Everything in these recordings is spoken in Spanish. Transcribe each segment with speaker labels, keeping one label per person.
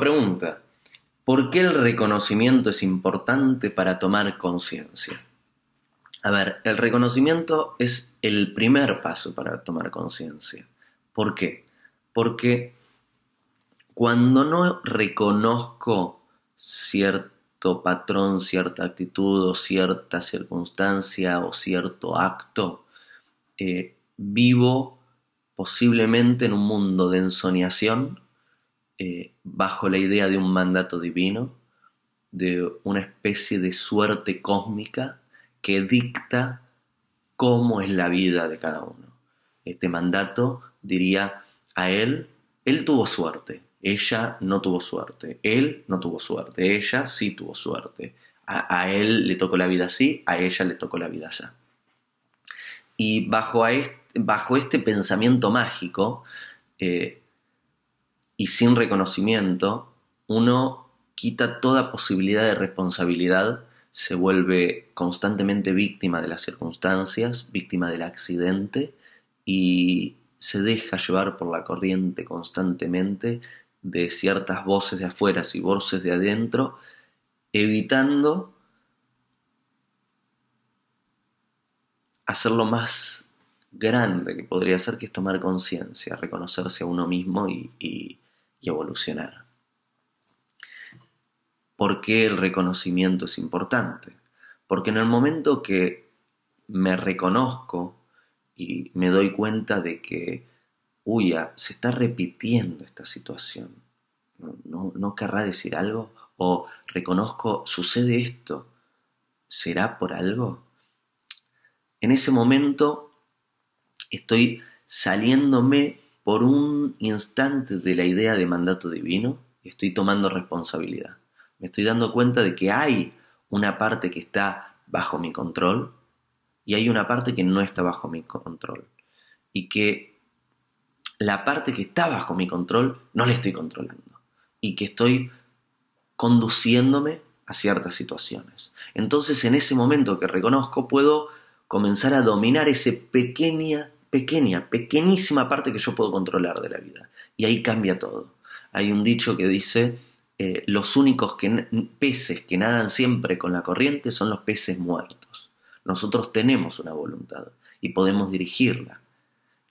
Speaker 1: pregunta. ¿Por qué el reconocimiento es importante para tomar conciencia? A ver, el reconocimiento es el primer paso para tomar conciencia. ¿Por qué? Porque cuando no reconozco cierto patrón, cierta actitud o cierta circunstancia o cierto acto, eh, vivo posiblemente en un mundo de ensoñación eh, bajo la idea de un mandato divino, de una especie de suerte cósmica que dicta cómo es la vida de cada uno. Este mandato diría a él, él tuvo suerte, ella no tuvo suerte, él no tuvo suerte, ella sí tuvo suerte. A, él le tocó la vida así, a ella le tocó la vida así. Y bajo, este, bajo este pensamiento mágico, eh, y sin reconocimiento, uno quita toda posibilidad de responsabilidad, se vuelve constantemente víctima de las circunstancias, víctima del accidente y se deja llevar por la corriente constantemente de ciertas voces de afuera y voces de adentro, evitando hacerlo más grande que podría ser, que es tomar conciencia, reconocerse a uno mismo y, y evolucionar. ¿Por qué el reconocimiento es importante? Porque en el momento que me reconozco y me doy cuenta de que, uy, se está repitiendo esta situación, ¿no, no querrá decir algo? O reconozco, sucede esto, ¿será por algo? En ese momento estoy saliéndome por un instante de la idea de mandato divino, estoy tomando responsabilidad. Me estoy dando cuenta de que hay una parte que está bajo mi control y hay una parte que no está bajo mi control. Y que la parte que está bajo mi control no la estoy controlando. Y que estoy conduciéndome a ciertas situaciones. Entonces en ese momento que reconozco puedo comenzar a dominar esa pequeña pequeña, pequeñísima parte que yo puedo controlar de la vida. Y ahí cambia todo. Hay un dicho que dice, eh, los únicos peces que nadan siempre con la corriente son los peces muertos. Nosotros tenemos una voluntad y podemos dirigirla.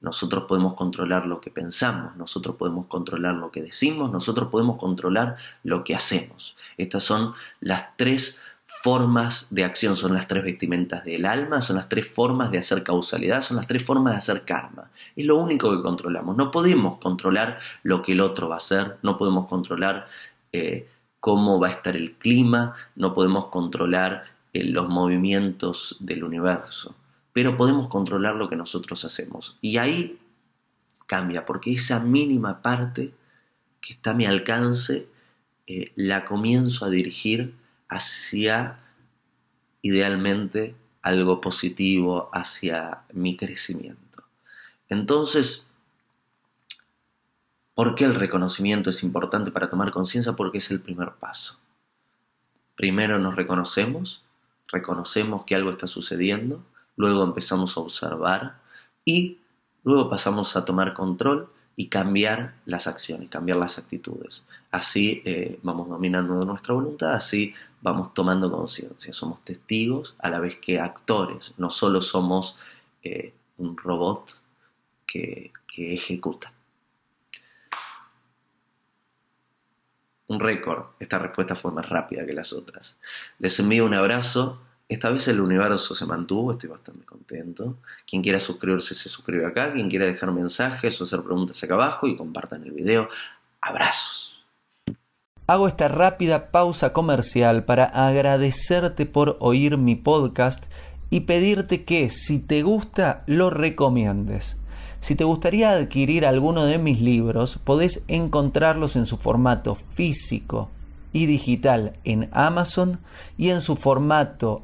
Speaker 1: Nosotros podemos controlar lo que pensamos, nosotros podemos controlar lo que decimos, nosotros podemos controlar lo que hacemos. Estas son las tres formas de acción, son las tres vestimentas del alma, son las tres formas de hacer causalidad, son las tres formas de hacer karma. Es lo único que controlamos. No podemos controlar lo que el otro va a hacer, no podemos controlar eh, cómo va a estar el clima, no podemos controlar eh, los movimientos del universo, pero podemos controlar lo que nosotros hacemos. Y ahí cambia, porque esa mínima parte que está a mi alcance, eh, la comienzo a dirigir hacia idealmente algo positivo, hacia mi crecimiento. Entonces, ¿por qué el reconocimiento es importante para tomar conciencia? Porque es el primer paso. Primero nos reconocemos, reconocemos que algo está sucediendo, luego empezamos a observar y luego pasamos a tomar control y cambiar las acciones, cambiar las actitudes. Así eh, vamos dominando nuestra voluntad, así vamos tomando conciencia. Somos testigos a la vez que actores, no solo somos eh, un robot que, que ejecuta. Un récord, esta respuesta fue más rápida que las otras. Les envío un abrazo esta vez el universo se mantuvo, estoy bastante contento. Quien quiera suscribirse se suscribe acá, quien quiera dejar mensajes o hacer preguntas acá abajo y compartan el video. Abrazos.
Speaker 2: Hago esta rápida pausa comercial para agradecerte por oír mi podcast y pedirte que si te gusta lo recomiendes. Si te gustaría adquirir alguno de mis libros, podés encontrarlos en su formato físico y digital en Amazon y en su formato